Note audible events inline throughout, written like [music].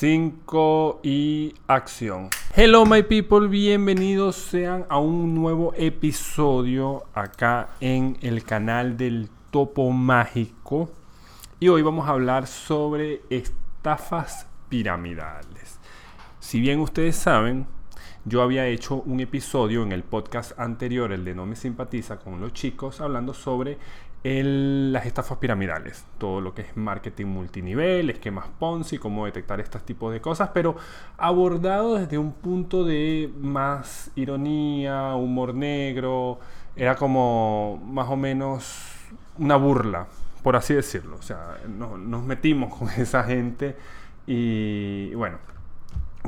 5 y acción. Hello my people, bienvenidos sean a un nuevo episodio acá en el canal del Topo Mágico. Y hoy vamos a hablar sobre estafas piramidales. Si bien ustedes saben, yo había hecho un episodio en el podcast anterior, el de No me simpatiza, con los chicos, hablando sobre las estafas piramidales, todo lo que es marketing multinivel, esquemas Ponzi, cómo detectar estos tipos de cosas, pero abordado desde un punto de más ironía, humor negro, era como más o menos una burla, por así decirlo. O sea, nos metimos con [laughs] esa gente y bueno,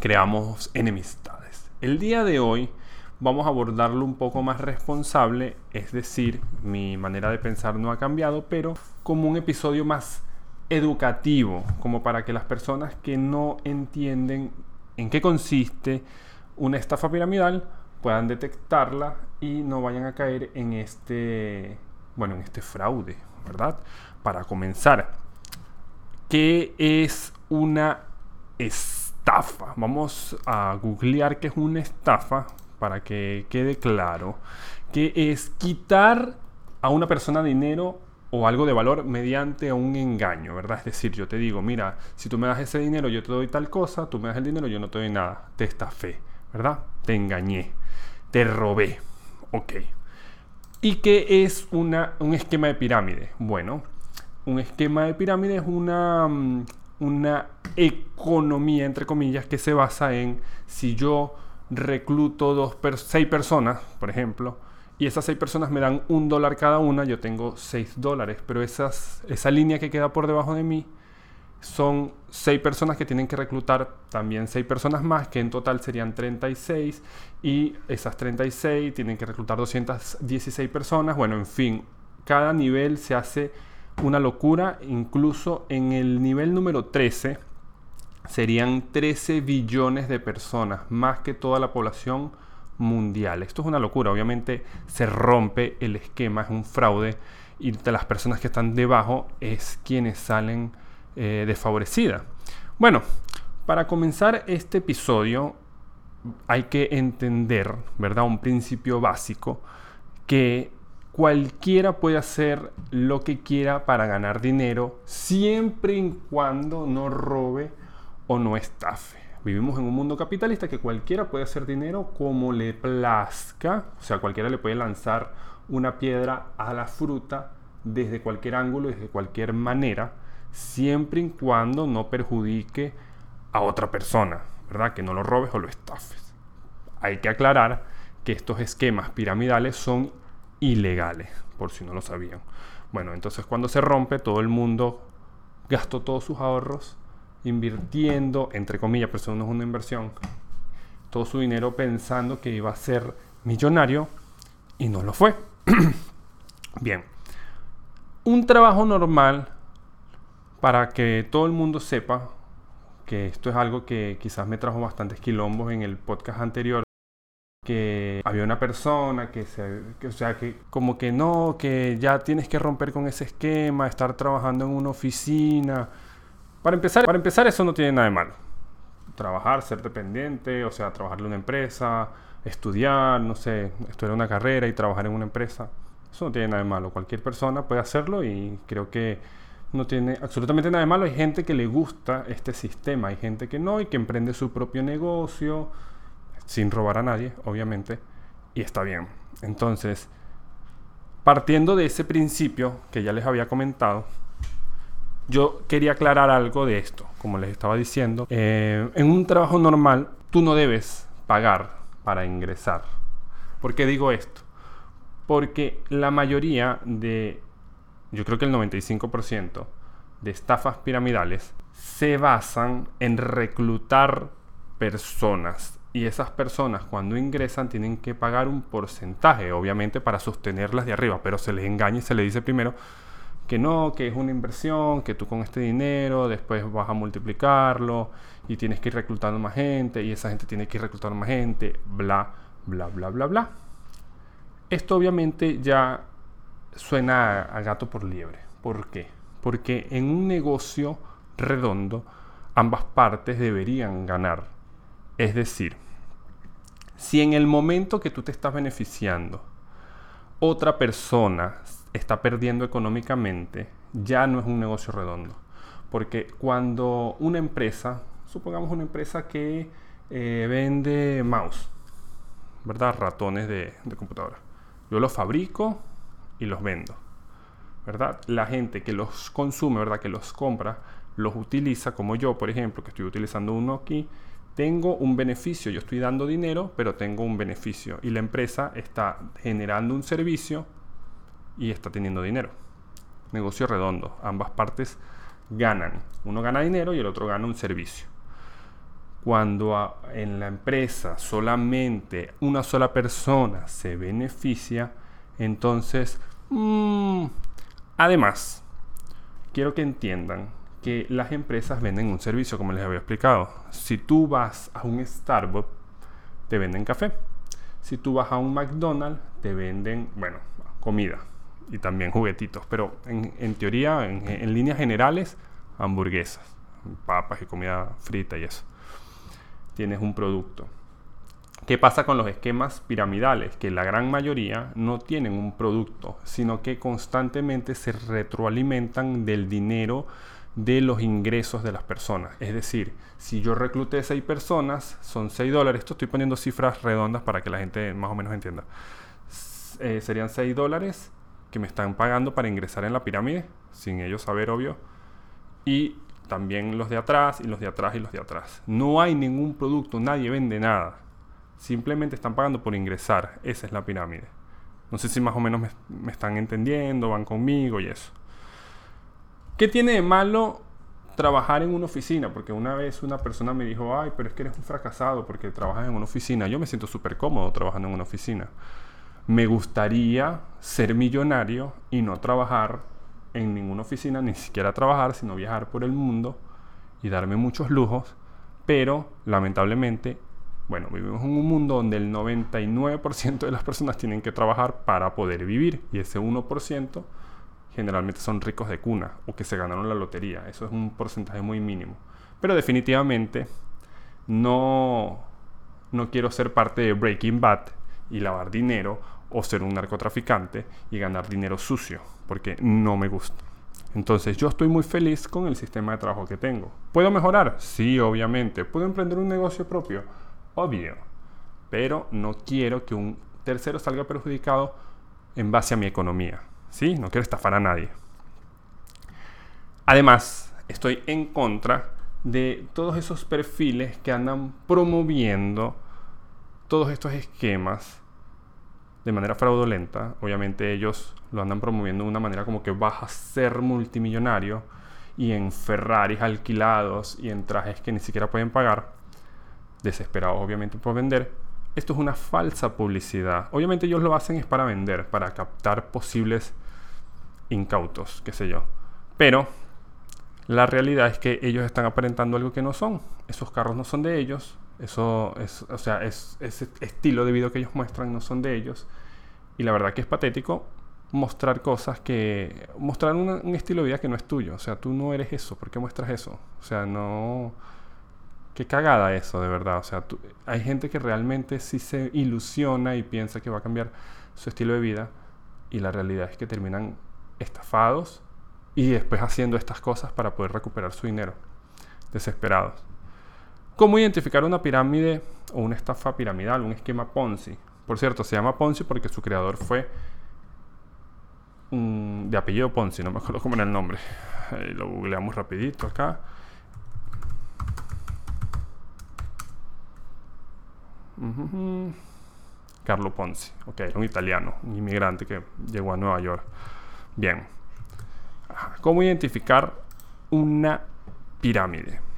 creamos enemistades. El día de hoy vamos a abordarlo un poco más responsable, es decir, mi manera de pensar no ha cambiado, pero como un episodio más educativo, como para que las personas que no entienden en qué consiste una estafa piramidal puedan detectarla y no vayan a caer en este, bueno, en este fraude, ¿verdad? Para comenzar, ¿qué es una estafa? Vamos a googlear qué es una estafa para que quede claro, que es quitar a una persona dinero o algo de valor mediante un engaño, ¿verdad? Es decir, yo te digo, mira, si tú me das ese dinero, yo te doy tal cosa, tú me das el dinero, yo no te doy nada, te estafé, ¿verdad? Te engañé, te robé, ok. ¿Y qué es una, un esquema de pirámide? Bueno, un esquema de pirámide es una, mm, una economía, entre comillas, que se basa en si yo recluto dos seis personas, por ejemplo, y esas seis personas me dan un dólar cada una, yo tengo seis dólares, pero esas, esa línea que queda por debajo de mí son seis personas que tienen que reclutar también seis personas más, que en total serían 36, y esas 36 tienen que reclutar 216 personas, bueno, en fin, cada nivel se hace una locura, incluso en el nivel número 13, serían 13 billones de personas, más que toda la población mundial. Esto es una locura, obviamente se rompe el esquema, es un fraude y las personas que están debajo es quienes salen eh, desfavorecidas. Bueno, para comenzar este episodio hay que entender, ¿verdad? Un principio básico que cualquiera puede hacer lo que quiera para ganar dinero siempre y cuando no robe o no estafe. Vivimos en un mundo capitalista que cualquiera puede hacer dinero como le plazca, o sea, cualquiera le puede lanzar una piedra a la fruta desde cualquier ángulo, desde cualquier manera, siempre y cuando no perjudique a otra persona, ¿verdad? Que no lo robes o lo estafes. Hay que aclarar que estos esquemas piramidales son ilegales, por si no lo sabían. Bueno, entonces cuando se rompe, todo el mundo gastó todos sus ahorros invirtiendo, entre comillas, pero eso no es una inversión, todo su dinero pensando que iba a ser millonario y no lo fue. [clears throat] Bien, un trabajo normal para que todo el mundo sepa que esto es algo que quizás me trajo bastantes quilombos en el podcast anterior que había una persona que, se, o sea, que como que no, que ya tienes que romper con ese esquema, estar trabajando en una oficina, para empezar, para empezar, eso no tiene nada de malo. Trabajar, ser dependiente, o sea, trabajar en una empresa, estudiar, no sé, estudiar una carrera y trabajar en una empresa. Eso no tiene nada de malo. Cualquier persona puede hacerlo y creo que no tiene absolutamente nada de malo. Hay gente que le gusta este sistema, hay gente que no y que emprende su propio negocio sin robar a nadie, obviamente, y está bien. Entonces, partiendo de ese principio que ya les había comentado, yo quería aclarar algo de esto, como les estaba diciendo. Eh, en un trabajo normal, tú no debes pagar para ingresar. ¿Por qué digo esto? Porque la mayoría de, yo creo que el 95% de estafas piramidales se basan en reclutar personas. Y esas personas cuando ingresan tienen que pagar un porcentaje, obviamente para sostenerlas de arriba, pero se les engaña y se les dice primero, que no, que es una inversión, que tú con este dinero después vas a multiplicarlo y tienes que ir reclutando más gente y esa gente tiene que ir reclutando más gente, bla, bla, bla, bla, bla. Esto obviamente ya suena a gato por liebre. ¿Por qué? Porque en un negocio redondo ambas partes deberían ganar. Es decir, si en el momento que tú te estás beneficiando, otra persona está perdiendo económicamente, ya no es un negocio redondo. Porque cuando una empresa, supongamos una empresa que eh, vende mouse, ¿verdad? Ratones de, de computadora. Yo los fabrico y los vendo, ¿verdad? La gente que los consume, ¿verdad? Que los compra, los utiliza, como yo, por ejemplo, que estoy utilizando uno aquí, tengo un beneficio, yo estoy dando dinero, pero tengo un beneficio. Y la empresa está generando un servicio y está teniendo dinero. Negocio redondo, ambas partes ganan. Uno gana dinero y el otro gana un servicio. Cuando en la empresa solamente una sola persona se beneficia, entonces, mm, además, quiero que entiendan que las empresas venden un servicio, como les había explicado. Si tú vas a un Starbucks, te venden café. Si tú vas a un McDonald's, te venden, bueno, comida y también juguetitos. Pero en, teoría, en líneas generales, hamburguesas, papas y comida frita y eso. Tienes un producto. ¿Qué pasa con los esquemas piramidales? Que la gran mayoría no tienen un producto, sino que constantemente se retroalimentan del dinero de los ingresos de las personas. Es decir, si yo recluté 6 personas, son 6 dólares. Esto estoy poniendo cifras redondas para que la gente más o menos entienda. Eh, serían 6 dólares que me están pagando para ingresar en la pirámide, sin ellos saber, obvio. Y también los de atrás, y los de atrás, y los de atrás. No hay ningún producto, nadie vende nada. Simplemente están pagando por ingresar. Esa es la pirámide. No sé si más o menos me, están entendiendo, van conmigo y eso. ¿Qué tiene de malo trabajar en una oficina? Porque una vez una persona me dijo, ay, pero es que eres un fracasado porque trabajas en una oficina. Yo me siento súper cómodo trabajando en una oficina. Me gustaría ser millonario y no trabajar en ninguna oficina, ni siquiera trabajar, sino viajar por el mundo y darme muchos lujos. Pero lamentablemente, bueno, vivimos en un mundo donde el 99% de las personas tienen que trabajar para poder vivir y ese 1% generalmente son ricos de cuna o que se ganaron la lotería. Eso es un porcentaje muy mínimo. Pero definitivamente no, no quiero ser parte de Breaking Bad y lavar dinero o ser un narcotraficante y ganar dinero sucio, porque no me gusta. Entonces yo estoy muy feliz con el sistema de trabajo que tengo. ¿Puedo mejorar? Sí, obviamente. ¿Puedo emprender un negocio propio? Obvio. Pero no quiero que un tercero salga perjudicado en base a mi economía. ¿sí? No quiero estafar a nadie. Además, estoy en contra de todos esos perfiles que andan promoviendo todos estos esquemas de manera fraudulenta. Obviamente ellos lo andan promoviendo de una manera como que vas a ser multimillonario y en Ferraris alquilados y en trajes que ni siquiera pueden pagar, desesperados obviamente por vender. Esto es una falsa publicidad. Obviamente ellos lo hacen es para vender, para captar posibles incautos, qué sé yo. Pero la realidad es que ellos están aparentando algo que no son. Esos carros no son de ellos. Eso es, o sea, es, ese estilo de vida que ellos muestran no son de ellos. Y la verdad que es patético mostrar cosas que... Mostrar un estilo de vida que no es tuyo. O sea, tú no eres eso. ¿Por qué muestras eso? O sea, no... Qué cagada eso, de verdad. O sea, hay gente que realmente sí se ilusiona y piensa que va a cambiar su estilo de vida. Y la realidad es que terminan estafados y después haciendo estas cosas para poder recuperar su dinero. Desesperados. ¿Cómo identificar una pirámide o una estafa piramidal, un esquema Ponzi? Por cierto, se llama Ponzi porque su creador fue de apellido Ponzi, no me acuerdo cómo era el nombre. lo googleamos rapidito acá. Carlo Ponzi, ok, un italiano, un inmigrante que llegó a Nueva York. Bien. ¿Cómo identificar una pirámide?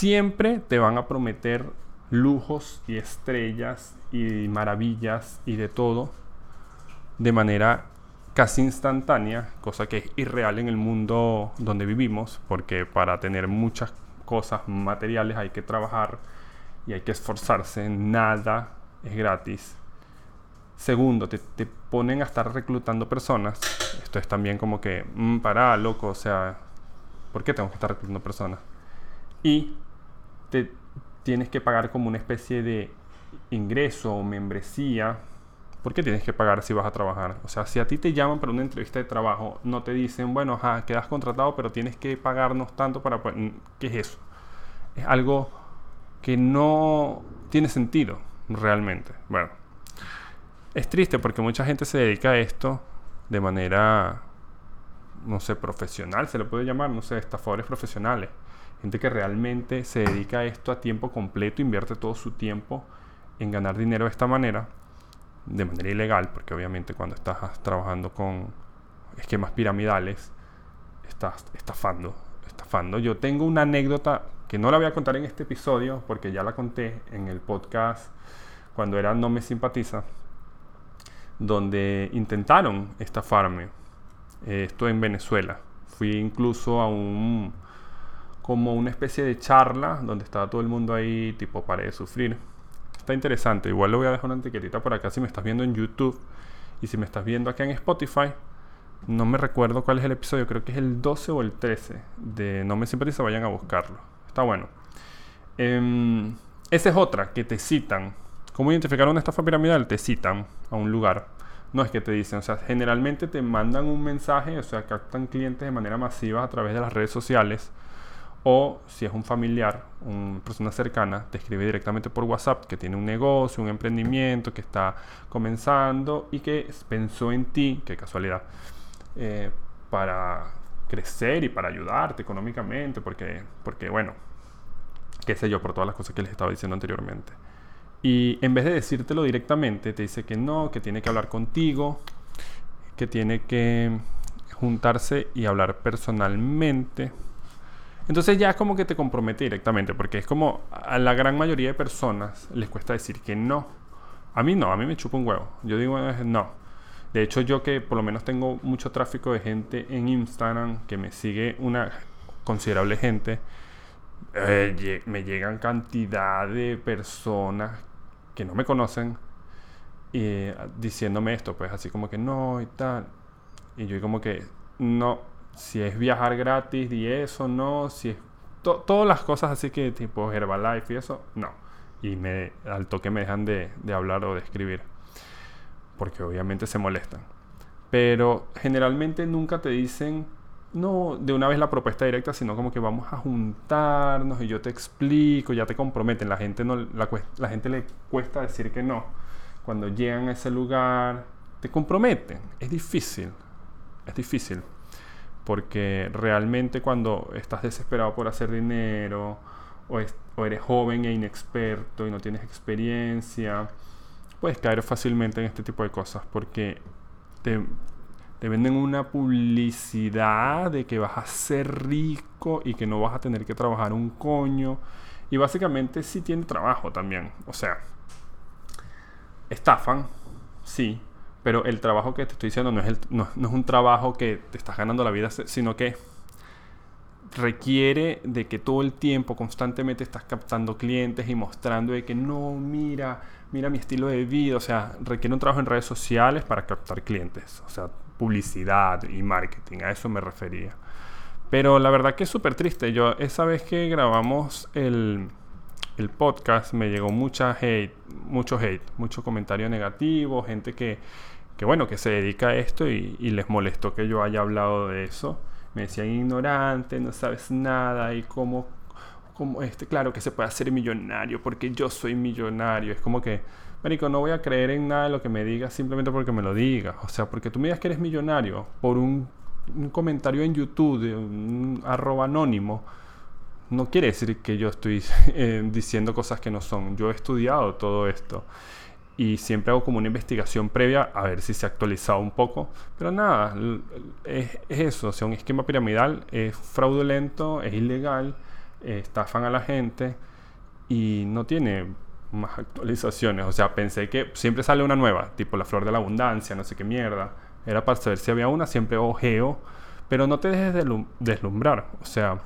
Siempre te van a prometer lujos y estrellas y maravillas y de todo de manera casi instantánea, cosa que es irreal en el mundo donde vivimos, porque para tener muchas cosas materiales hay que trabajar y hay que esforzarse, nada es gratis Segundo, te, ponen a estar reclutando personas. Esto es también como que, mm, para, loco, o sea, ¿Por qué tengo que estar reclutando personas? Y te tienes que pagar como una especie de ingreso o membresía. ¿Por qué tienes que pagar si vas a trabajar? O sea, si a ti te llaman para una entrevista de trabajo, no te dicen, bueno, ajá, quedas contratado, pero tienes que pagarnos tanto para... ¿Qué es eso? Es algo que no tiene sentido realmente. Bueno, es triste porque mucha gente se dedica a esto de manera, no sé, profesional, se le puede llamar, no sé, estafadores profesionales. Gente que realmente se dedica a esto a tiempo completo, invierte todo su tiempo en ganar dinero de esta manera, de manera ilegal, porque obviamente cuando estás trabajando con esquemas piramidales, estás estafando, estafando. Yo tengo una anécdota que no la voy a contar en este episodio, porque ya la conté en el podcast cuando era No me simpatiza, donde intentaron estafarme. Eh, esto en Venezuela. Fui incluso a un como una especie de charla donde estaba todo el mundo ahí, tipo, para de sufrir. Está interesante. Igual le voy a dejar una etiquetita por acá si me estás viendo en YouTube y si me estás viendo acá en Spotify. No me recuerdo cuál es el episodio, creo que es el 12 o el 13 de No me simpatiza, vayan a buscarlo. Está bueno. Em, esa es otra, que te citan. ¿Cómo identificar una estafa piramidal? Te citan a un lugar. No es que te dicen, o sea, generalmente te mandan un mensaje, o sea, captan clientes de manera masiva a través de las redes sociales o si es un familiar, una persona cercana, te escribe directamente por WhatsApp que tiene un negocio, un emprendimiento, que está comenzando y que pensó en ti, qué casualidad, eh, para crecer y para ayudarte económicamente, porque, porque bueno, qué sé yo, por todas las cosas que les estaba diciendo anteriormente. Y en vez de decírtelo directamente, te dice que no, que tiene que hablar contigo, que tiene que juntarse y hablar personalmente entonces ya es como que te compromete directamente, porque es como a la gran mayoría de personas les cuesta decir que no. A mí no, a mí me chupa un huevo. Yo digo eh, no. De hecho, yo que por lo menos tengo mucho tráfico de gente en Instagram, que me sigue una considerable gente, eh, me llegan cantidad de personas que no me conocen y diciéndome esto, pues así como que no y tal. Y yo como que no, si es viajar gratis y eso, no, si es todas las cosas así que tipo Herbalife y eso, no. Y me, al toque me dejan de, de hablar o de escribir, porque obviamente se molestan. Pero generalmente nunca te dicen, no de una vez la propuesta directa, sino como que vamos a juntarnos y yo te explico, ya te comprometen. La gente, no, la, la gente le cuesta decir que no. Cuando llegan a ese lugar, te comprometen. Es difícil, es difícil porque realmente cuando estás desesperado por hacer dinero o, eres joven e inexperto y no tienes experiencia, puedes caer fácilmente en este tipo de cosas porque te, te venden una publicidad de que vas a ser rico y que no vas a tener que trabajar un coño. Y básicamente sí tiene trabajo también. O sea, estafan, sí, pero el trabajo que te estoy diciendo no es, no, es un trabajo que te estás ganando la vida, sino que requiere de que todo el tiempo constantemente estás captando clientes y mostrando de que no, mira, mira mi estilo de vida, o sea, requiere un trabajo en redes sociales para captar clientes, o sea, publicidad y marketing, a eso me refería. Pero la verdad que es súper triste, yo esa vez que grabamos el, el podcast me llegó mucha hate, mucho hate, mucho comentario negativo, gente que que bueno, que se dedica a esto y, les molestó que yo haya hablado de eso. Me decían ignorante, no sabes nada y cómo, cómo este, claro que se puede hacer millonario porque yo soy millonario. Es como que, Marico, no voy a creer en nada de lo que me digas simplemente porque me lo digas. O sea, porque tú me digas que eres millonario por un, comentario en YouTube de un arroba anónimo no quiere decir que yo estoy [laughs] eh, diciendo cosas que no son. Yo he estudiado todo esto y siempre hago como una investigación previa a ver si se ha actualizado un poco. Pero nada, es, eso, o sea, un esquema piramidal es fraudulento, es ilegal, estafan a la gente y no tiene más actualizaciones. O sea, pensé que siempre sale una nueva, tipo la flor de la abundancia, no sé qué mierda. Era para saber si había una, siempre ojeo, pero no te dejes deslumbrar. O sea,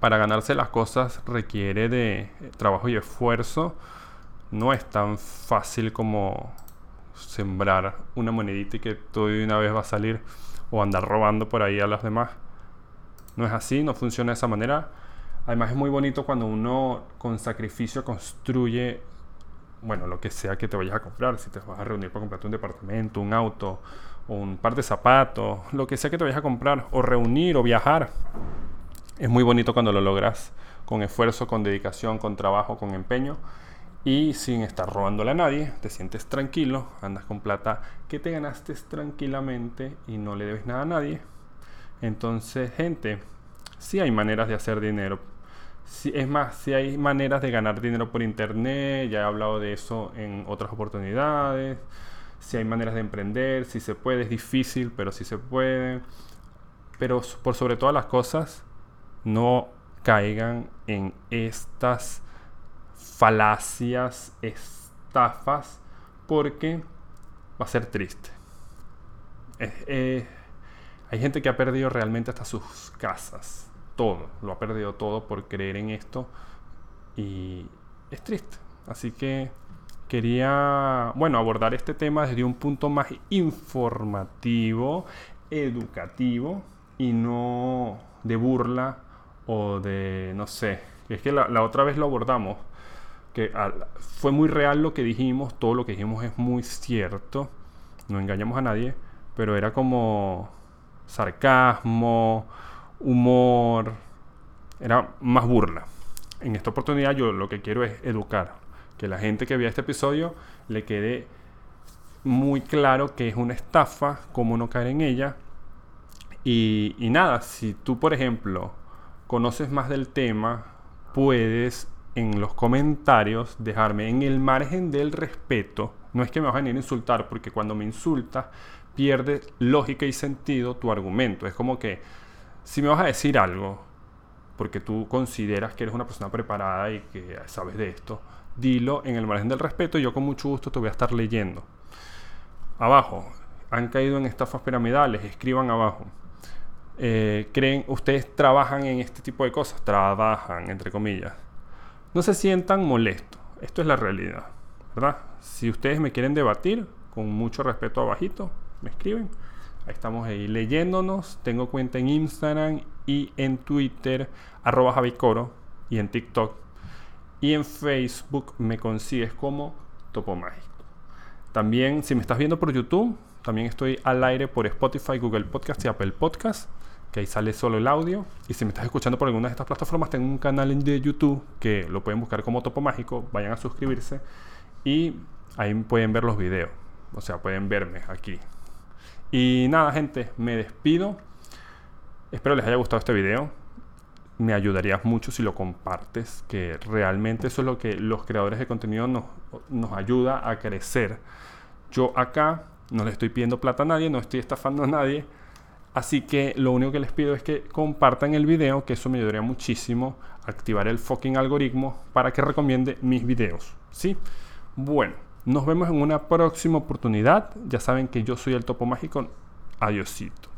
para ganarse las cosas requiere de trabajo y esfuerzo no es tan fácil como sembrar una monedita y que todo de una vez va a salir o andar robando por ahí a los demás. No es así, no funciona de esa manera. Además es muy bonito cuando uno con sacrificio construye, bueno, lo que sea que te vayas a comprar, si te vas a reunir para comprarte un departamento, un auto, un par de zapatos, lo que sea que te vayas a comprar, o reunir o viajar. Es muy bonito cuando lo logras con esfuerzo, con dedicación, con trabajo, con empeño y sin estar robándole a nadie, te sientes tranquilo, andas con plata que te ganaste tranquilamente y no le debes nada a nadie. Entonces, gente, sí hay maneras de hacer dinero. es más, sí hay maneras de ganar dinero por internet, ya he hablado de eso en otras oportunidades. Si hay maneras de emprender, si se puede, es difícil, pero sí se puede. Pero por sobre todas las cosas, no caigan en estas falacias, estafas, porque va a ser triste. hay gente que ha perdido realmente hasta sus casas, todo, lo ha perdido todo por creer en esto y es triste. Así que quería, bueno, abordar este tema desde un punto más informativo, educativo y no de burla o de, no sé, es que la, otra vez lo abordamos, que fue muy real lo que dijimos, todo lo que dijimos es muy cierto, no engañamos a nadie, pero era como sarcasmo, humor, era más burla. En esta oportunidad yo lo que quiero es educar, que la gente que vea este episodio le quede muy claro que es una estafa, cómo no caer en ella. Y, y nada, si tú por ejemplo conoces más del tema, puedes en los comentarios dejarme en el margen del respeto. No es que me vas a venir a insultar, porque cuando me insultas pierde lógica y sentido tu argumento. Es como que si me vas a decir algo, porque tú consideras que eres una persona preparada y que sabes de esto, dilo en el margen del respeto y yo con mucho gusto te voy a estar leyendo. Abajo, han caído en estafas piramidales, escriban abajo. Eh, creen, ustedes trabajan en este tipo de cosas, trabajan, entre comillas. No se sientan molestos, esto es la realidad, ¿verdad? Si ustedes me quieren debatir, con mucho respeto abajito, me escriben. Ahí estamos ahí leyéndonos. Tengo cuenta en Instagram y en Twitter, arroba Javicoro, y en TikTok. Y en Facebook me consigues como Topo Mágico. También, si me estás viendo por YouTube, también estoy al aire por Spotify, Google Podcast y Apple Podcast que ahí sale solo el audio. Y si me estás escuchando por alguna de estas plataformas, tengo un canal de YouTube que lo pueden buscar como Topo Mágico, vayan a suscribirse y ahí pueden ver los videos. O sea, pueden verme aquí. Y nada, gente, me despido. Espero les haya gustado este video. Me ayudarías mucho si lo compartes, que realmente eso es lo que los creadores de contenido nos, nos ayuda a crecer. Yo acá no le estoy pidiendo plata a nadie, no estoy estafando a nadie Así que lo único que les pido es que compartan el video, que eso me ayudaría muchísimo a activar el fucking algoritmo para que recomiende mis videos. ¿Sí? Bueno, nos vemos en una próxima oportunidad. Ya saben que yo soy el Topo Mágico. Adiosito.